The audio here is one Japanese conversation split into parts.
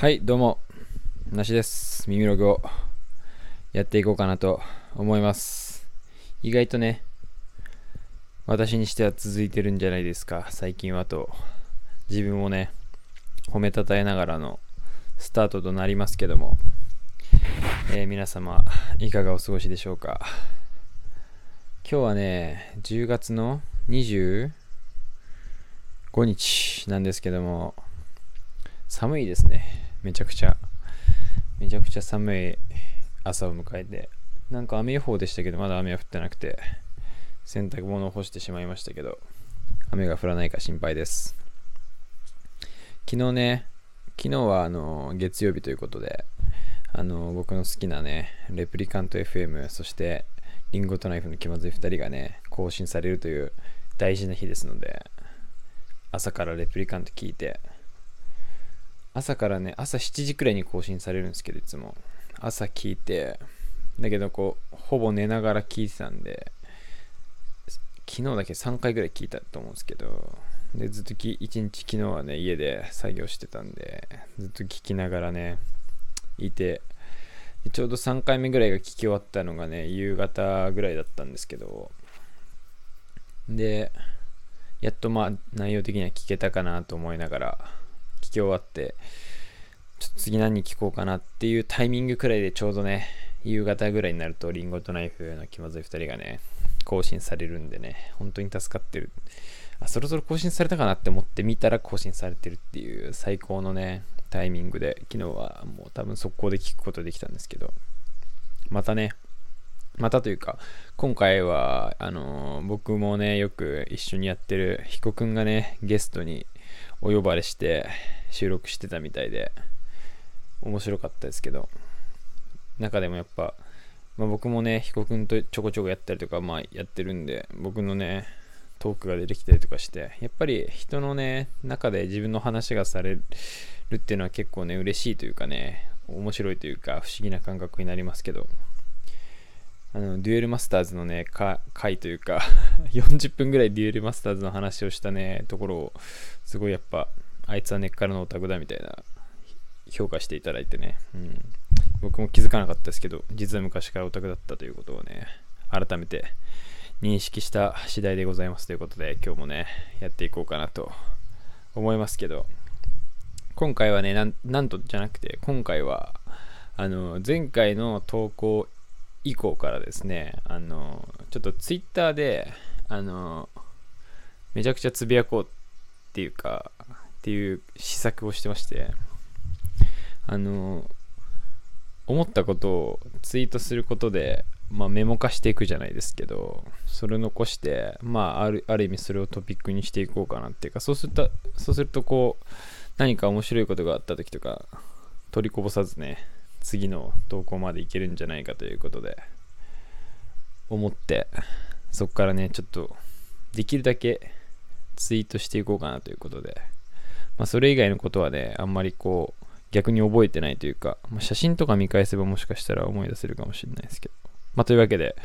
はい、どうも、なしです。耳ログをやっていこうかなと思います。意外とね、私にしては続いてるんじゃないですか、最近はと。自分をね、褒めたたえながらのスタートとなりますけども、えー皆様、いかがお過ごしでしょうか。今日はね、10月の25日なんですけども、寒いですね。めちゃくちゃ。めちゃくちゃ寒い朝を迎えて。なんか雨予報でしたけど、まだ雨は降ってなくて、洗濯物を干してしまいましたけど、雨が降らないか心配です。昨日ね、昨日はあの月曜日ということで、あの僕の好きなね、レプリカント FM、そしてリンゴとナイフの気まずい2人がね、更新されるという大事な日ですので、朝からレプリカント聞いて、朝からね、朝7時くらいに更新されるんですけど、いつも。朝聞いて、だけどこう、ほぼ寝ながら聞いてたんで、昨日だけ3回ぐらい聞いたと思うんですけど、で、ずっとき一日昨日はね、家で作業してたんで、ずっと聞きながらね、いて、ちょうど3回目ぐらいが聞き終わったのがね、夕方ぐらいだったんですけど、で、やっとまあ内容的には聞けたかなと思いながらき終わってちょっと次何聞こうかなっていうタイミングくらいでちょうどね夕方ぐらいになるとリンゴとナイフの気まずい2人がね更新されるんでね本当に助かってる。あそろそろ更新されたかなって思って見たら更新されてるっていう最高のねタイミングで昨日はもう多分速攻で聞くことできたんですけど。またねまたというか、今回は、あのー僕もね、よく一緒にやってるヒコくんがね、ゲストにお呼ばれして収録してたみたいで、面白かったですけど、中でもやっぱ、まあ、僕もね、ヒコくんとちょこちょこやったりとか、まあやってるんで、僕のね、トークが出てきたりとかして、やっぱり人のね、中で自分の話がされるっていうのは結構ね、嬉しいというかね、面白いというか、不思議な感覚になりますけど、あのデュエルマスターズのねか回というか 40分ぐらいデュエルマスターズの話をしたねところをすごいやっぱあいつは根っからのオタクだみたいな評価していただいてね、うん、僕も気づかなかったですけど実は昔からオタクだったということをね改めて認識した次第でございますということで今日もねやっていこうかなと思いますけど今回はねなんとじゃなくて今回はあの前回の投稿以降からですね、あの、ちょっとツイッターで、あの、めちゃくちゃつぶやこうっていうか、っていう施策をしてまして、あの、思ったことをツイートすることで、まあ、メモ化していくじゃないですけど、それを残して、まあ、あるある意味それをトピックにしていこうかなっていうか、そうすると、そうするとこう、何か面白いことがあった時とか、取りこぼさずね、次の投稿までいけるんじゃないかということで思ってそこからねちょっとできるだけツイートしていこうかなということで、まあ、それ以外のことはねあんまりこう逆に覚えてないというか、まあ、写真とか見返せばもしかしたら思い出せるかもしれないですけど、まあ、というわけで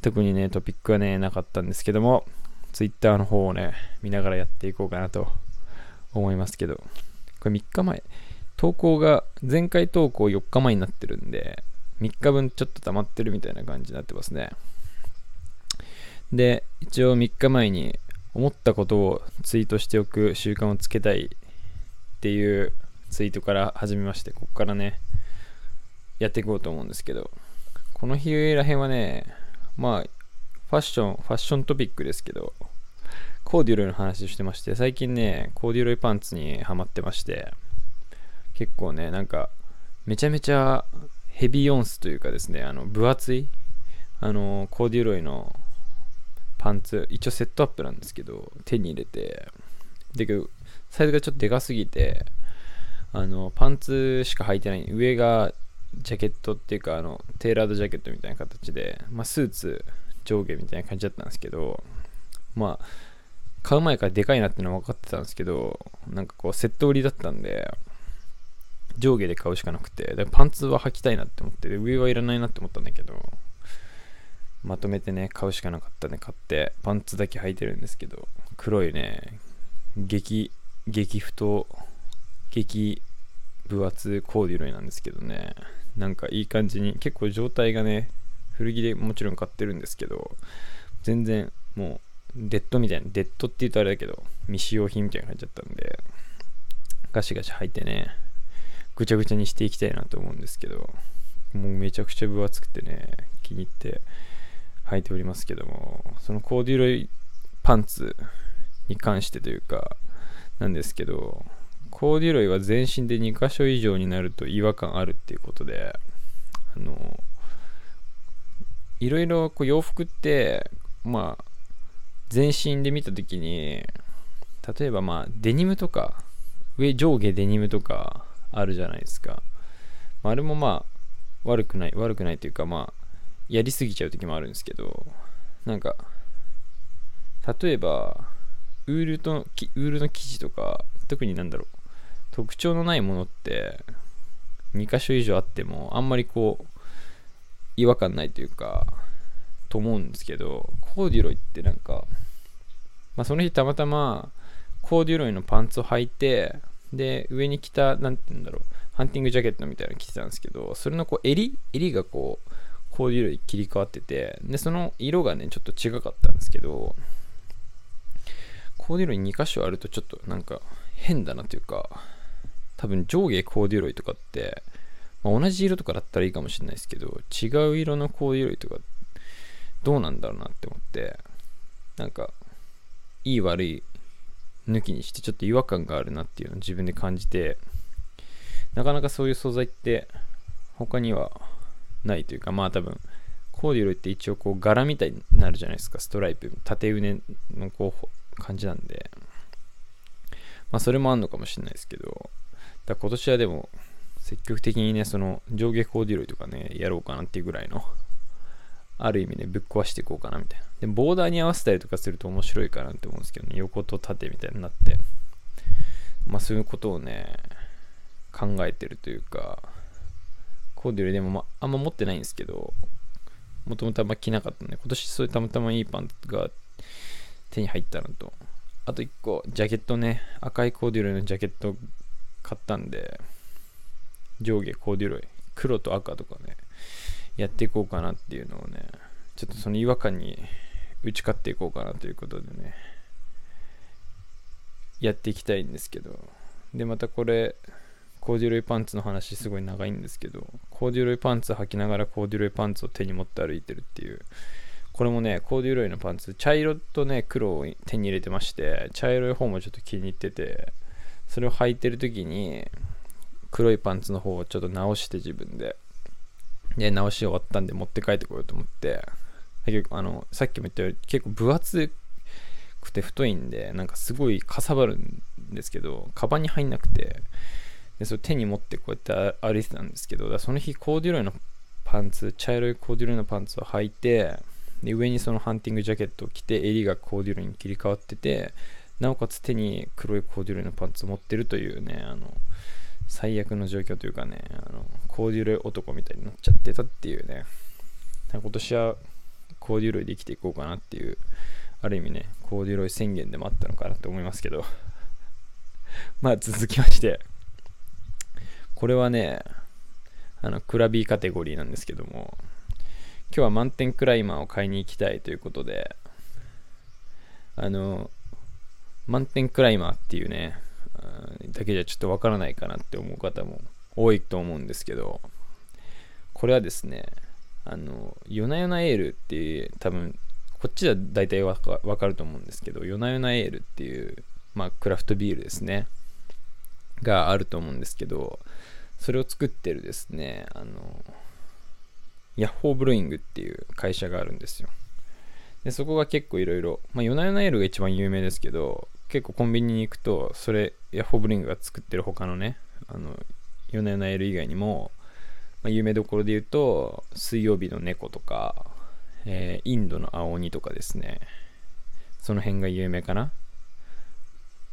特にねトピックはねなかったんですけどもツイッターの方をね見ながらやっていこうかなと思いますけどこれ3日前投稿が前回投稿4日前になってるんで3日分ちょっと溜まってるみたいな感じになってますね。で一応3日前に思ったことをツイートしておく習慣をつけたいっていうツイートから始めましてここからねやっていこうと思うんですけどこの日らへんはねまあファッションファッショントピックですけどコーデュロイの話してまして最近ねコーデュロイパンツにハマってまして結構ねなんかめちゃめちゃヘビーオンスというかですねあの分厚いあのコーデュロイのパンツ一応セットアップなんですけど手に入れてだけどサイズがちょっとでかすぎてあのパンツしか履いてない上がジャケットっていうかあのテーラードジャケットみたいな形で、まあ、スーツ上下みたいな感じだったんですけどまあ買う前からでかいなってのは分かってたんですけどなんかこうセット売りだったんで上下で買うしかなくて、でパンツは履きたいなって思って、上はいらないなって思ったんだけど、まとめてね、買うしかなかったんで買って、パンツだけ履いてるんですけど、黒いね、激、激太、激分厚コーデュロイなんですけどねなんかいい感じに結構状態がね古着でもちろん買ってるんですけど全然もうデッドみたいなデッドって言うとあれだけど未使用品みたいな感じだったんでガシガシ履いてねぐちゃぐちゃにしていきたいなと思うんですけどもうめちゃくちゃ分厚くてね気に入って履いておりますけどもそのコーデュロイパンツに関してというかなんですけどコーデュロイは全身で2箇所以上になると違和感あるっていうことであのいろいろこう洋服ってまあ全身で見た時に例えばまあデニムとか上上下デニムとかあるじゃないですか、まあ、れもまあ悪くない悪くないというかまあやりすぎちゃう時もあるんですけどなんか例えばウールとウールの生地とか特になんだろう特徴のないものって2箇所以上あってもあんまりこう違和感ないというかと思うんですけどコーデュロイってなんか、まあ、その日たまたまコーデュロイのパンツを履いてで上に着た何て言うんだろうハンティングジャケットみたいなの着てたんですけどそれのこう襟？襟がこうコーデュロイ切り替わっててでその色がねちょっと違かったんですけどコーデュロイ2箇所あるとちょっとなんか変だなというか多分上下コーデュロイとかって、まあ、同じ色とかだったらいいかもしれないですけど、違う色のコーデュロイとかどうなんだろうなって思って、なんか、いい悪い抜きにしてちょっと違和感があるなっていうのを自分で感じて、なかなかそういう素材って他にはないというか、まあ多分、コーデュロイって一応こう柄みたいになるじゃないですか、ストライプ、縦うねのこう感じなんで、まあそれもあんのかもしれないですけど、だ今年はでも、積極的にね、その上下コーデュロイとかね、やろうかなっていうぐらいの、ある意味ね、ぶっ壊していこうかなみたいな。で、ボーダーに合わせたりとかすると面白いかなって思うんですけどね、横と縦みたいになって、まあそういうことをね、考えてるというか、コーデュロイでも、まあ、んま持ってないんですけど、もともとあんま着なかったんで、今年そういうたまたまいいパンが手に入ったのと、あと1個、ジャケットね、赤いコーデュロイのジャケット買ったんで、上下コーデュロイ、黒と赤とかね、やっていこうかなっていうのをね、ちょっとその違和感に打ち勝っていこうかなということでね、やっていきたいんですけど、で、またこれ、コーデュロイパンツの話すごい長いんですけど、コーデュロイパンツ履きながらコーデュロイパンツを手に持って歩いてるっていう、これもね、コーデュロイのパンツ、茶色とね、黒を手に入れてまして、茶色い方もちょっと気に入ってて、それを履いてる時に黒いパンツの方をちょっと直して自分でで直し終わったんで持って帰ってこようと思って。結構あのさっきも言ったように結構分厚くて太いんでなんかすごいかさばるんですけどカバンに入んなくて。でそれ手に持ってこうやって歩いてたんですけどその日コーデュロイのパンツ茶色いコーデュロイのパンツを履いてで上にそのハンティングジャケットを着て襟がコーデュロイに切り替わっててなおかつ手に黒いコーデュロイのパンツを持ってるというね、あの、最悪の状況というかね、あのコーデュロイ男みたいになっちゃってたっていうね、今年はコーデュロイで生きていこうかなっていう、ある意味ね、コーデュロイ宣言でもあったのかなと思いますけど、まあ続きまして、これはね、あの、クラビーカテゴリーなんですけども、今日は満点クライマーを買いに行きたいということで、あの、満点クライマーっていうね、だけじゃちょっとわからないかなって思う方も多いと思うんですけど、これはですね、あの、夜な夜なエールっていう、多分、こっちは大体わかわかると思うんですけど、夜な夜なエールっていう、まあ、クラフトビールですね、があると思うんですけど、それを作ってるですね、あの、ヤッホーブルーイングっていう会社があるんですよ。で、そこが結構いろいろ、まあ、ヨナヨナエールが一番有名ですけど、結構コンビニに行くと、それ、ヤホーブリングが作ってる他のね、あの、ヨナヨナエール以外にも、まあ、有名どころで言うと、水曜日の猫とか、えー、インドの青鬼とかですね、その辺が有名かな。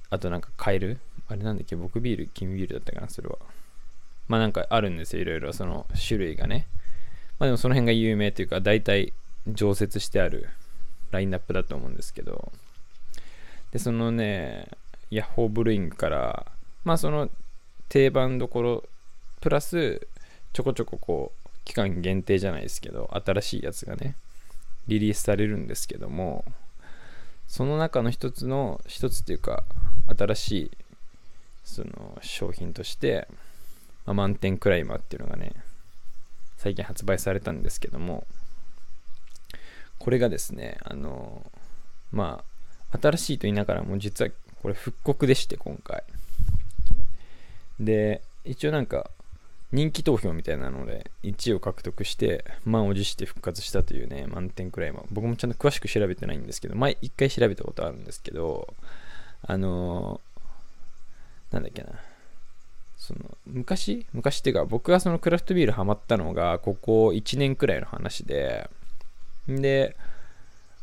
あとなんかカエル？あれなんだっけ？僕ビール、君ビールだったかなそれは。まあなんかあるんですよ、いろいろその種類がね。まあでもその辺が有名というか、大体常設してあるラインナップだと思うんですけど、で、そのね、ヤッホーブルーイングから、まあその定番どころプラスちょこちょここう期間限定じゃないですけど新しいやつがねリリースされるんですけどもその中の一つの一つっていうか新しいその商品として、まあ、満点クライマーっていうのがね最近発売されたんですけどもこれがですねあのまあ新しいと言いながらも実はこれ復刻でして今回。で一応なんか人気投票みたいなので1位を獲得して満を持して復活したというね満点くらいも僕もちゃんと詳しく調べてないんですけど前1回調べたことあるんですけどあのー、なんだっけな。その昔？昔っていうか僕がそのクラフトビールハマったのがここ1年くらいの話で。で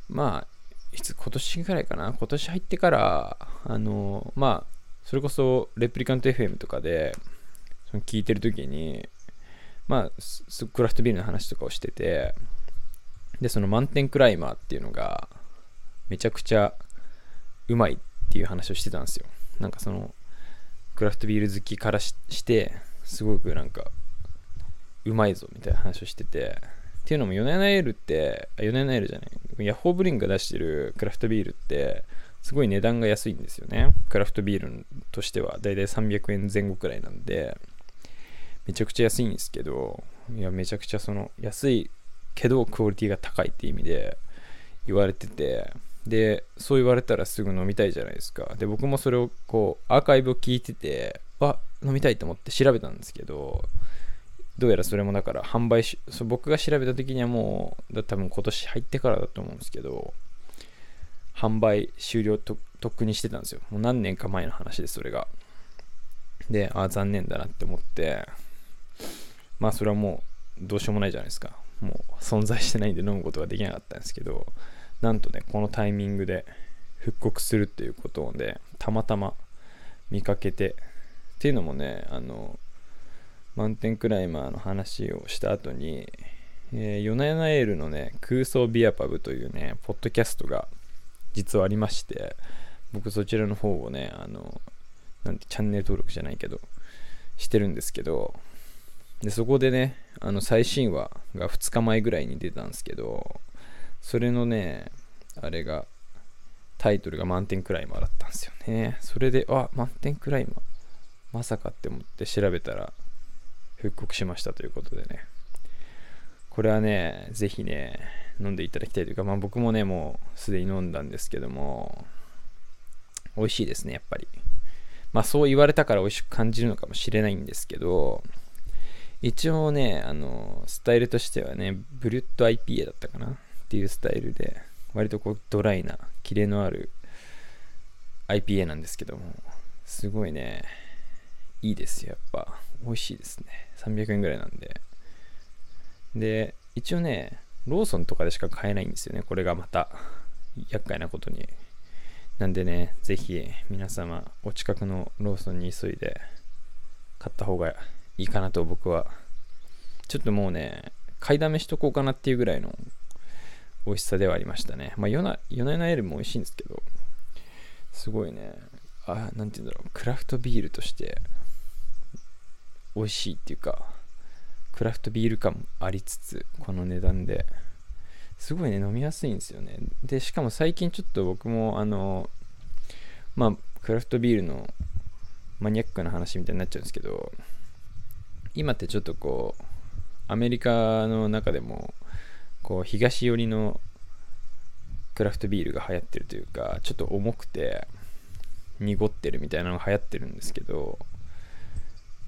まあいつ今年ぐらいかな？今年入ってからあの、まあそれこそレプリカント FM とかでその聞いてる時にまあクラフトビールの話とかをしててでその満点クライマーっていうのがめちゃくちゃうまいっていう話をしてたんですよ。なんかそのクラフトビール好きからしてすごくなんかうまいぞみたいな話をしててっていうのもヨネナエールってヨネナエールじゃない。ヤッホーブリンが出してるクラフトビールってすごい値段が安いんですよね。クラフトビールとしては。だいたい300円前後くらいなんでめちゃくちゃ安いんですけど、いや、めちゃくちゃその安いけどクオリティが高いって意味で言われてて、で、そう言われたらすぐ飲みたいじゃないですか。で、僕もそれをこう、アーカイブを聞いてて、あ、飲みたいと思って調べたんですけど、どうやらそれもだから販売し、僕が調べた時にはもう、多分今年入ってからだと思うんですけど、販売終了ととっくにしてたんですよ。もう何年か前の話で、それが。で、あ、残念だなって思って、まあそれはもうどうしようもないじゃないですかもう存在してないんで飲むことができなかったんですけどなんとねこのタイミングで復刻するっていうことでたまたま見かけてっていうのもねあの満点クライマーの話をした後に、えー、ヨナヨナエールのね空想ビアパブというねポッドキャストが実はありまして僕そちらの方をねあのなんてチャンネル登録じゃないけどしてるんですけどでそこでねあの最新話が2日前ぐらいに出たんですけどそれのねあれがタイトルが満点クライマーだったんですよね。それであ満点クライマーまさかって思って調べたら復刻しましたということでね。これはねぜひね飲んでいただきたいというか、まあ、僕もねもうすでに飲んだんですけども美味しいですねやっぱり。まあそう言われたから美味しく感じるのかもしれないんですけど一応ね、あの、スタイルとしてはね、ブリュット IPA だったかな？っていうスタイルで、割とこうドライな、キレのある IPA なんですけども、すごいね、いいですよ、やっぱ。美味しいですね。300円ぐらいなんで。で、一応ね、ローソンとかでしか買えないんですよね。これがまた、厄介なことに。なんでね、ぜひ皆様、お近くのローソンに急いで買った方がいいかなと僕はちょっともうね買いだめしとこうかなっていうぐらいの美味しさではありましたねまあヨナヨナナエルも美味しいんですけどすごいねあなんて言うんだろうクラフトビールとして美味しいっていうかクラフトビール感もありつつこの値段で。すごいね飲みやすいんですよね。でしかも最近ちょっと僕もあのまあクラフトビールのマニアックな話みたいになっちゃうんですけど今ってちょっとこうアメリカの中でもこう東寄りのクラフトビールが流行ってるというかちょっと重くて濁ってるみたいなのが流行ってるんですけど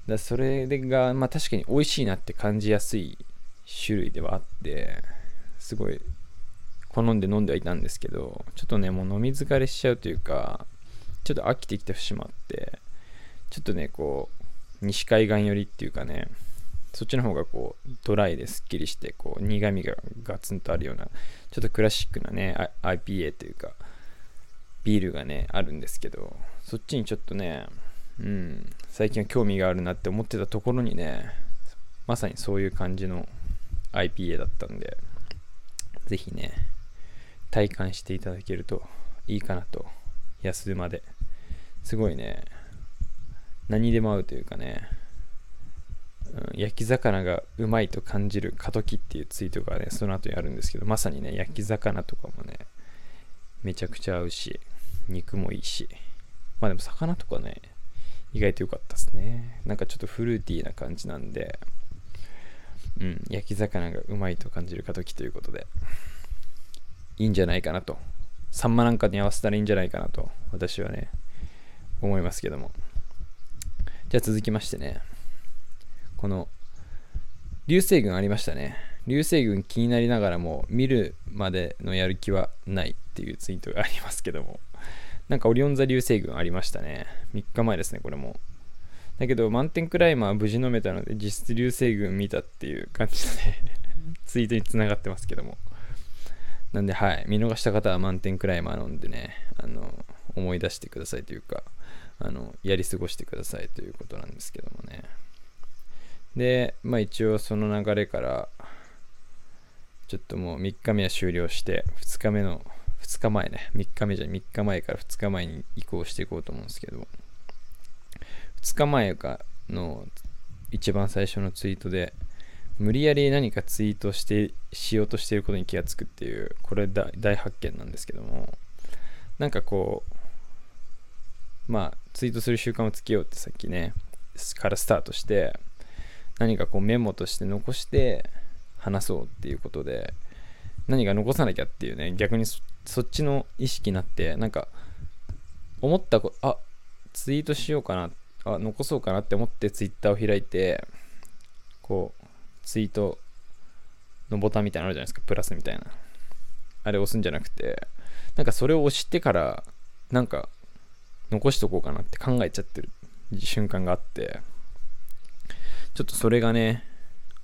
だそれがまあ確かに美味しいなって感じやすい種類ではあってすごい好んで飲んではいたんですけどちょっとねもう飲み疲れしちゃうというかちょっと飽きてきてしまってちょっとねこう西海岸寄りっていうかねそっちの方がこうドライですっきりしてこう苦みがガツンとあるようなちょっとクラシックなね IPA というかビールがねあるんですけどそっちにちょっとねうん。最近は興味があるなって思ってたところにねまさにそういう感じの IPA だったんでぜひね体感していただけるといいかなと安馬で。すごいね何でも合うというかね、うん、焼き魚がうまいと感じる過渡期っていうツイートがね、その後にあるんですけど、まさにね、焼き魚とかもね、めちゃくちゃ合うし、肉もいいし、まあでも魚とかね、意外と良かったですね。なんかちょっとフルーティーな感じなんで、うん、焼き魚がうまいと感じる過渡期ということで、いいんじゃないかなと。サンマなんかに合わせたらいいんじゃないかなと、私はね、思いますけども。じゃあ続きましてね、この、流星群ありましたね。流星群気になりながらも、見るまでのやる気はないっていうツイートがありますけども、なんかオリオン座流星群ありましたね。3日前ですね、これも。だけど、満点クライマー無事飲めたので、実質流星群見たっていう感じで、ツイートにつながってますけども。なんで、はい、見逃した方は満点クライマー飲んでね、あの、思い出してくださいというか、あの、やり過ごしてくださいということなんですけどもね。で、まあ一応その流れから、ちょっともう3日目は終了して、2日目の2日前ね、3日目じゃ3日前から2日前に移行していこうと思うんですけど、2日前かの一番最初のツイートで、無理やり何かツイートしてしようとしていることに気がつくっていう、これ大発見なんですけども、なんかこう、まあ、ツイートする習慣をつけようってさっきね、からスタートして、何かこうメモとして残して話そうっていうことで、何か残さなきゃっていうね、逆にそそっちの意識になって、なんか、思ったこあ、ツイートしようかな、あ、残そうかなって思ってツイッターを開いて、こう、ツイートのボタンみたいなのあるじゃないですか、プラスみたいな。あれ押すんじゃなくて、なんかそれを押してから、なんか、残しとこうかなって考えちゃってる瞬間があって、ちょっとそれがね、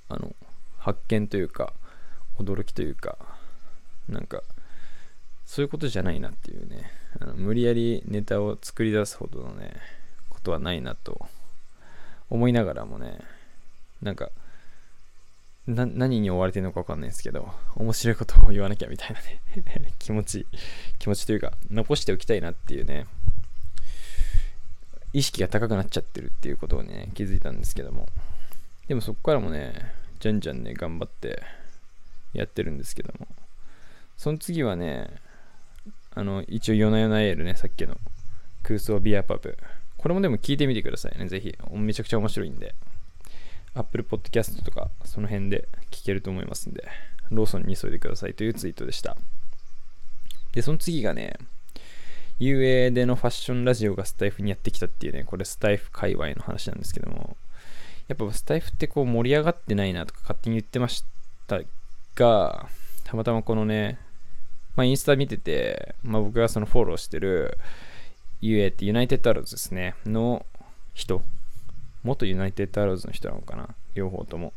あの、発見というか、驚きというか、なんか、そういうことじゃないなっていうね、あの無理やりネタを作り出すほどのね、ことはないなと思いながらもね、なんか、何に追われてるのか分かんないですけど、面白いことを言わなきゃみたいなね 気持ち、気持ちというか、残しておきたいなっていうね、意識が高くなっちゃってるっていうことをね、気づいたんですけども、でもそこからもね、じゃんじゃんね、頑張ってやってるんですけども、その次はね、あの、一応、夜な夜なエールね、さっきの空想ビアパブ。これもでも聞いてみてくださいね、ぜひ。めちゃくちゃ面白いんで。Apple Podcast とか、その辺で聞けると思いますんで、ローソンに急いでくださいというツイートでした。で、その次がね、UA でのファッションラジオがスタイフにやってきたっていうね、これスタイフ界隈の話なんですけども、やっぱスタイフってこう盛り上がってないなとか勝手に言ってましたが、たまたまこのね、まあ、インスタ見てて、まあ、僕がそのフォローしてる UA ってユナイテッドアローズですね、の人、元ユナイテッドアローズの人なのかな、両方とも。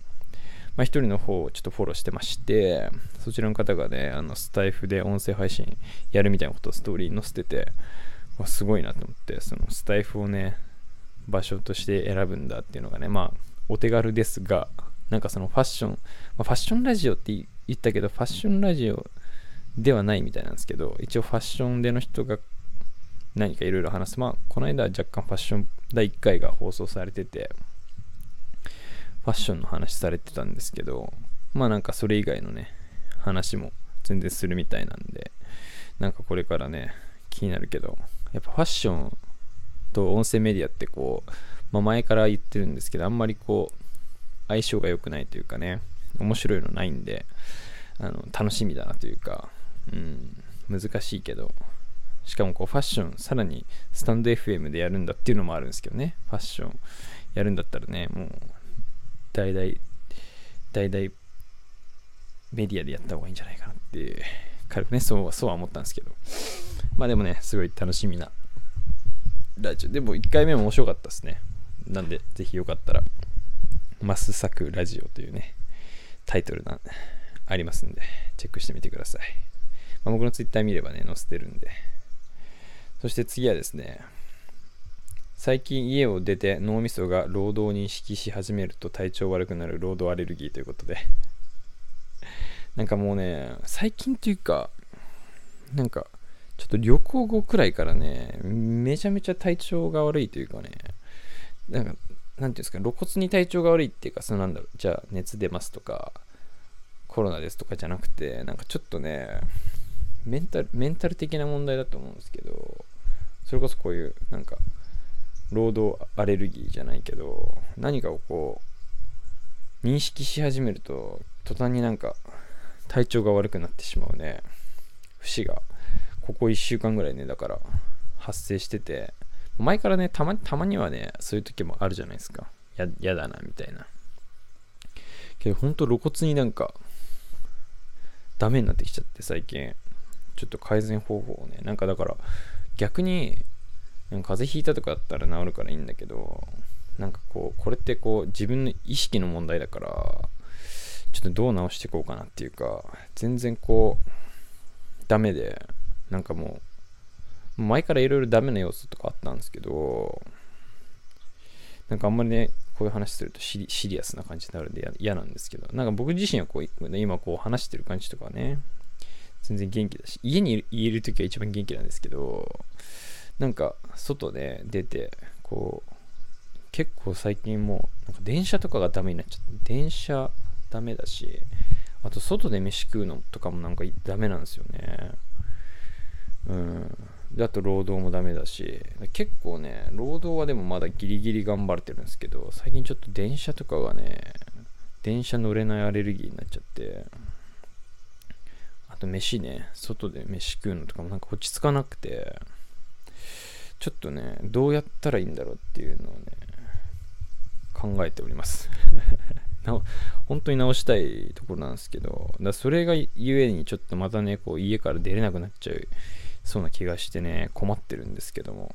まあ、一人の方をちょっとフォローしてまして、そちらの方がね、あのスタイフで音声配信やるみたいなことをストーリーに載せてて、わすごいなと思って、そのスタイフをね、場所として選ぶんだっていうのがね、まあ、お手軽ですが、なんかそのファッション、まあ、ファッションラジオって言ったけど、ファッションラジオではないみたいなんですけど、一応ファッションでの人が何かいろいろ話す。まあ、この間は若干ファッション第1回が放送されてて、ファッションの話されてたんですけど、まあなんかそれ以外のね、話も全然するみたいなんで、なんかこれからね、気になるけど、やっぱファッションと音声メディアってこう、まあ、前から言ってるんですけど、あんまりこう、相性が良くないというかね、面白いのないんで、あの楽しみだなというか、うん、難しいけど、しかもこうファッション、さらにスタンド FM でやるんだっていうのもあるんですけどね、ファッションやるんだったらね、もう、大々、大々メディアでやった方がいいんじゃないかなって、軽くね、そうそうは思ったんですけど、まあでもね、すごい楽しみなラジオ。でも1回目も面白かったですね。なんで、ぜひよかったら、マスサクラジオというね、タイトルな、ありますんで、チェックしてみてください。まあ、僕のツイッター見ればね、載せてるんで。そして次はですね、最近家を出て脳みそが労働を認識し始めると体調悪くなる労働アレルギーということで。なんかもうね、最近というか、なんか、ちょっと旅行後くらいからね、めちゃめちゃ体調が悪いというかね、なんか、なんていうんですか、露骨に体調が悪いっていうか、そのなんだろう、じゃあ熱出ますとか、コロナですとかじゃなくて、なんかちょっとね、メンタル、メンタル的な問題だと思うんですけど、それこそこういう、なんか、労働アレルギーじゃないけど、何かをこう、認識し始めると、途端になんか、体調が悪くなってしまうね、節が、ここ1週間ぐらいね、だから、発生してて、前からね、たまたまにはね、そういう時もあるじゃないですか。や、やだな、みたいな。けど、ほんと露骨になんか、ダメになってきちゃって、最近。ちょっと改善方法をね、なんかだから、逆に、風邪ひいたとかだったら治るからいいんだけど、なんかこう、これってこう、自分の意識の問題だから、ちょっとどう直していこうかなっていうか、全然こう、ダメで、なんかもう、前からいろいろダメな要素とかあったんですけど、なんかあんまりね、こういう話するとシリアスな感じになるんで嫌なんですけど、なんか僕自身はこう、今こう話してる感じとかね、全然元気だし、家にいる時は一番元気なんですけど、なんか外で出て、こう、結構最近もう、なんか電車とかがダメになっちゃって、電車ダメだし、あと外で飯食うのとかもなんかダメなんですよね。うん。で、あと労働もダメだし、結構ね、労働はでもまだギリギリ頑張れてるんですけど、最近ちょっと電車とかがね、電車乗れないアレルギーになっちゃって、と飯ね、外で飯食うのとかもなんか落ち着かなくて、ちょっとね、どうやったらいいんだろうっていうのをね、考えております 本当に直したいところなんですけど、だそれがゆえにちょっとまたね、こう家から出れなくなっちゃうそうな気がしてね、困ってるんですけども。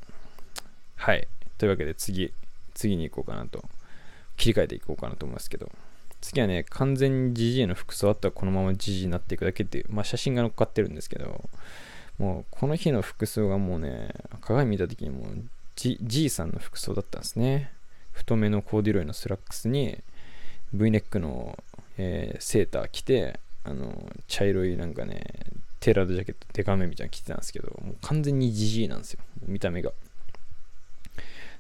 はい。というわけで次、次に行こうかなと。切り替えていこうかなと思いますけど。次はね、完全に GG の服装あったらこのまま GG になっていくだけっていう、まあ写真が載っかってるんですけど、もうこの日の服装がもうね、鏡見た時にもう G, G さんの服装だったんですね。太めのコーデュロイのスラックスに V ネックの、えー、セーター着て、あの、茶色いなんかね、テーラードジャケットデカめみたいなの着てたんですけど、もう完全にジジイなんですよ。見た目が。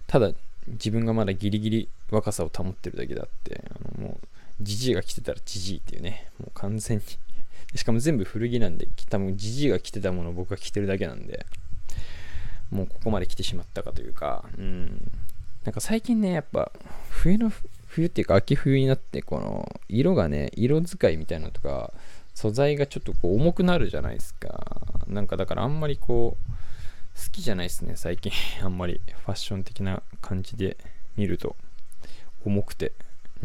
ただ、自分がまだギリギリ若さを保ってるだけであって、あのもう、ジジイが着てたらジジイっていうね、もう完全に しかも全部古着なんで、多分ジジイが着てたものを僕が着てるだけなんで、もうここまで来てしまったかというか、うん。なんか最近ね、やっぱ、冬の、冬っていうか秋冬になって、この、色がね、色使いみたいなのとか、素材がちょっとこう重くなるじゃないですか。なんかだからあんまりこう、好きじゃないですね、最近。あんまりファッション的な感じで見ると、重くて、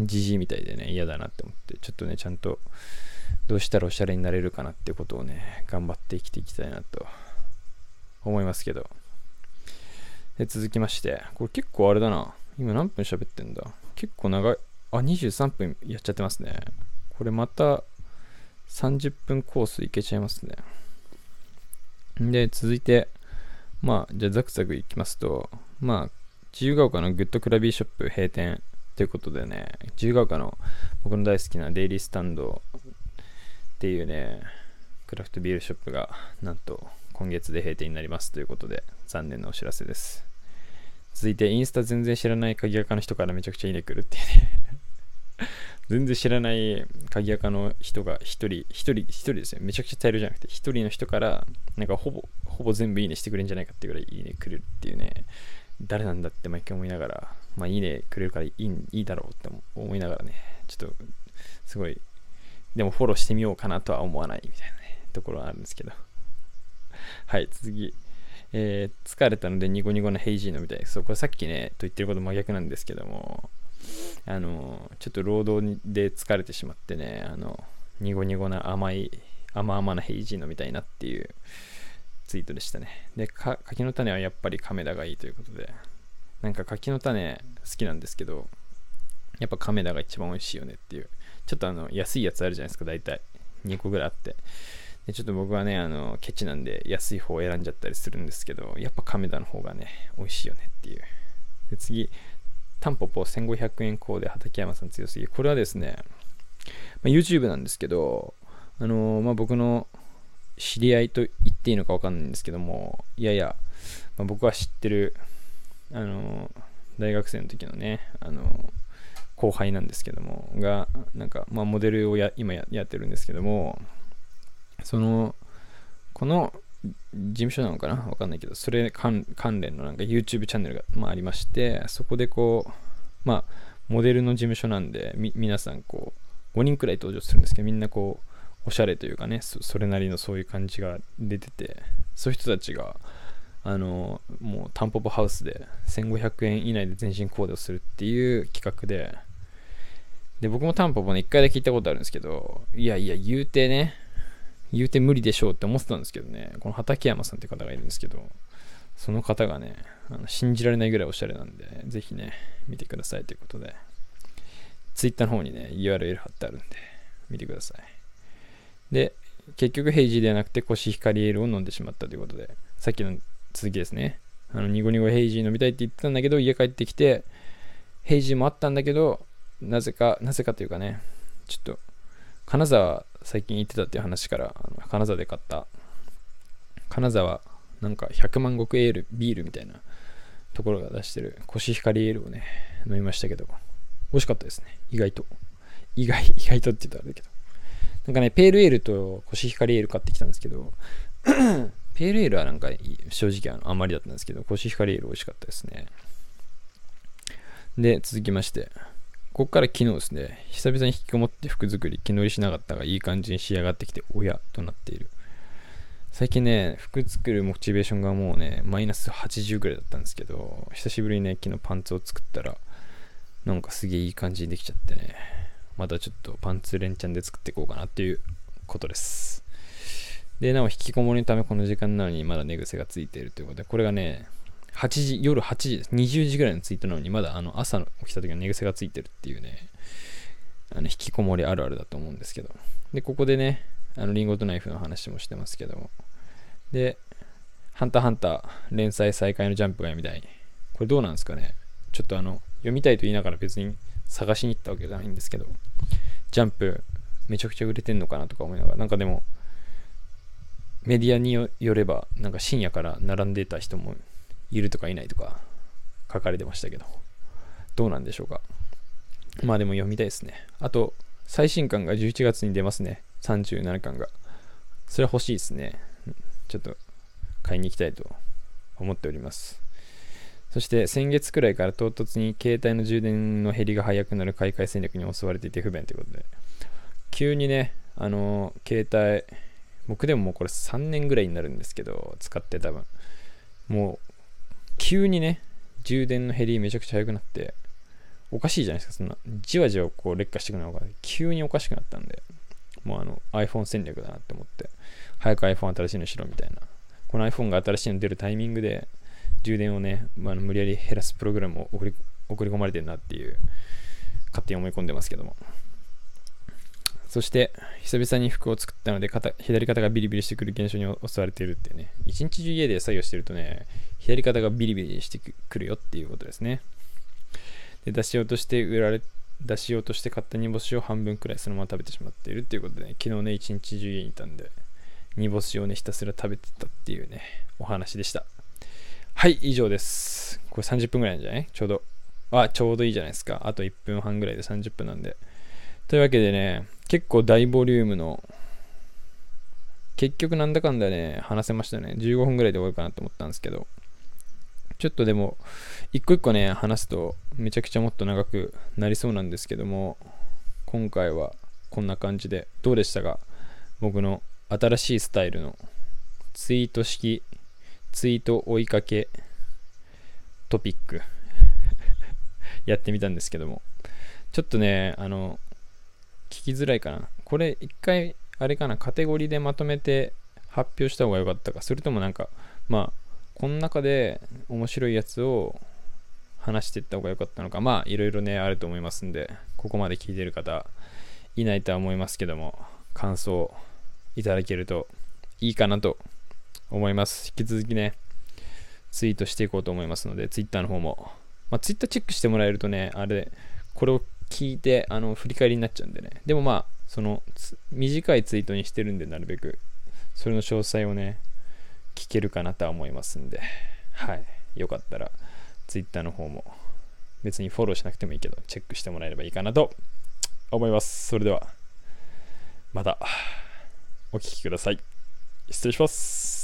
じじいみたいでね、嫌だなって思って、ちょっとね、ちゃんと、どうしたらおしゃれになれるかなってことをね、頑張って生きていきたいなと思いますけど。で、続きまして、これ結構あれだな。今何分喋ってんだ？結構長い。あ、23分やっちゃってますね。これまた30分コースいけちゃいますね。で、続いて、まあ、じゃあザクザクいきますと、まあ、自由が丘のグッドクラフトビアショップ閉店ということでね、自由が丘の僕の大好きなデイリースタンドっていうね、クラフトビールショップがなんと今月で閉店になりますということで、残念なお知らせです。続いて、インスタ全然知らない鍵垢の人からめちゃくちゃいいね来るっていうね 全然知らない鍵垢の人が一人、一人、一人ですよ。めちゃくちゃ大量じゃなくて、一人の人から、なんかほぼ、ほぼ全部いいねしてくれるんじゃないかっていうぐらいいいねくるっていうね、誰なんだって毎回思いながら、まあいいねくれるからいいいいだろうって思いながらね、ちょっと、すごい、でもフォローしてみようかなとは思わないみたいなね、ところはあるんですけど。はい、次。えー、疲れたのでニコニコのヘイジーのみたいです。そう、これさっきね、と言ってること真逆なんですけども、あの、ちょっと労働で疲れてしまってね、あの、ニゴニゴな甘い、甘々なヘイジーのみたいなっていうツイートでしたね。で、柿の種はやっぱり亀田がいいということで、なんか柿の種好きなんですけど、やっぱ亀田が一番美味しいよねっていう、ちょっとあの、安いやつあるじゃないですか、大体。2個ぐらいあって。でちょっと僕はね、あの、ケチなんで安い方を選んじゃったりするんですけど、やっぱ亀田の方がね、美味しいよねっていう。で、次、タンポポ1500円コーデ畠山さん強すぎ。これはですね、まあ、YouTube なんですけど、あのー、まあ、僕の知り合いと言っていいのかわかんないんですけども、いやいや、まあ、僕は知ってる、あの、大学生の時のね、あの、後輩なんですけども、が、なんか、まあ、モデルをや今やってるんですけども、その、この事務所なのかな？わかんないけど、それ関連のなんか YouTube チャンネルが、まあ、ありまして、そこでこう、まあ、モデルの事務所なんで、皆さんこう、5人くらい登場するんですけど、みんなこう、おしゃれというかねそれなりのそういう感じが出ててそういう人たちがあのもうタンポポハウスで1500円以内で全身コーデをするっていう企画でで僕もタンポポね1回だけ聞いたことあるんですけどいやいや言うてね言うて無理でしょうって思ってたんですけどねこの畠山さんって方がいるんですけどその方がねあの信じられないぐらいおしゃれなんでぜひね見てくださいということで Twitter の方にね URL 貼ってあるんで見てください。で、結局ヘイジーではなくてコシヒカリエールを飲んでしまったということで、さっきの続きですね。あの、ニゴニゴヘイジー飲みたいって言ってたんだけど、家帰ってきて、ヘイジーもあったんだけど、なぜか、なぜかというかね、ちょっと、金沢最近行ってたっていう話から、あの金沢で買った、金沢なんか100万石エール、ビールみたいなところが出してるコシヒカリエールをね、飲みましたけど、美味しかったですね。意外と。意外、意外とって言ったらあれだけど。なんかね、ペールエールとコシヒカリエール買ってきたんですけど、ペールエールはなんか正直あのあんまりだったんですけど、コシヒカリエール美味しかったですね。で、続きまして、ここから昨日ですね、久々に引きこもって服作り、気乗りしなかったがいい感じに仕上がってきて、おやとなっている。最近ね、服作るモチベーションがもうね、マイナス80ぐらいだったんですけど、久しぶりにね、昨日パンツを作ったら、なんかすげえいい感じにできちゃってね、またちょっとパンツ連チャンで作っていこうかなっていうことです。で、なお引きこもりのためこの時間なのにまだ寝癖がついているということで、これがね、8時、夜8時です。20時ぐらいのツイートなのにまだあの朝起きた時の寝癖がついてるっていうね、あの引きこもりあるあるだと思うんですけど。で、ここでね、あのリンゴとナイフの話もしてますけども。で、ハンターハンター連載再開のジャンプが読みたい。これどうなんですかねちょっとあの、読みたいと言いながら別に探しに行ったわけじゃないんですけど、ジャンプめちゃくちゃ売れてんのかなとか思いながら、なんかでも、メディアによれば、なんか深夜から並んでた人もいるとかいないとか書かれてましたけど、どうなんでしょうか。まあでも読みたいですね。あと、最新刊が11月に出ますね。37巻が。それは欲しいですね。ちょっと買いに行きたいと思っております。そして先月くらいから唐突に携帯の充電の減りが早くなる買い替え戦略に襲われていて不便ということで、急にね、あの、携帯、僕でももうこれ3年ぐらいになるんですけど、使って多分、もう、急にね、充電の減りめちゃくちゃ早くなって、おかしいじゃないですか、そんな、じわじわこう劣化していくのが、急におかしくなったんで、もうあの iPhone 戦略だなって思って、早く iPhone 新しいのしろみたいな。この iPhone が新しいの出るタイミングで、充電をね、まあ、無理やり減らすプログラムを送り送り込まれてるなっていう勝手に思い込んでますけども。そして久々に服を作ったので肩左肩がビリビリしてくる現象に襲われているってね一日中家で作業してるとね左肩がビリビリしてくるよっていうことですねで出しようとして売られ出しようとして買った煮干しを半分くらいそのまま食べてしまっているっていうことで、ね、昨日ね一日中家にいたんで煮干しをねひたすら食べてたっていうねお話でしたはい、以上です。これ30分ぐらいなんじゃない？ちょうど。あ、ちょうどいいじゃないですか。あと1分半ぐらいで30分なんで。というわけでね、結構大ボリュームの、結局なんだかんだね、話せましたね。15分ぐらいで終わるかなと思ったんですけど、ちょっとでも、一個一個ね、話すとめちゃくちゃもっと長くなりそうなんですけども、今回はこんな感じで、どうでしたか？僕の新しいスタイルのツイート式ツイート追いかけトピック。やってみたんですけども、ちょっとね、あの、きづらいかな。これ一回、あれかな、カテゴリーでまとめて発表した方が良かったか、それともなんか、まあ、この中で面白いやつを話していった方が良かったのか、まあ、いろいろね、あると思いますんで、ここまで聞いてる方、いないとは思いますけども、感想いただけるといいかなと思います。引き続きね、ツイートしていこうと思いますので、ツイッターの方も。まあ、ツイッターチェックしてもらえるとね、あれ、これを聞いて、あの、振り返りになっちゃうんでね。でもまあ、その、短いツイートにしてるんで、なるべく、それの詳細をね、聞けるかなとは思いますんで、はい。よかったら、ツイッターの方も別にフォローしなくてもいいけど、チェックしてもらえればいいかなと思います。それでは、またお聴きください。失礼します。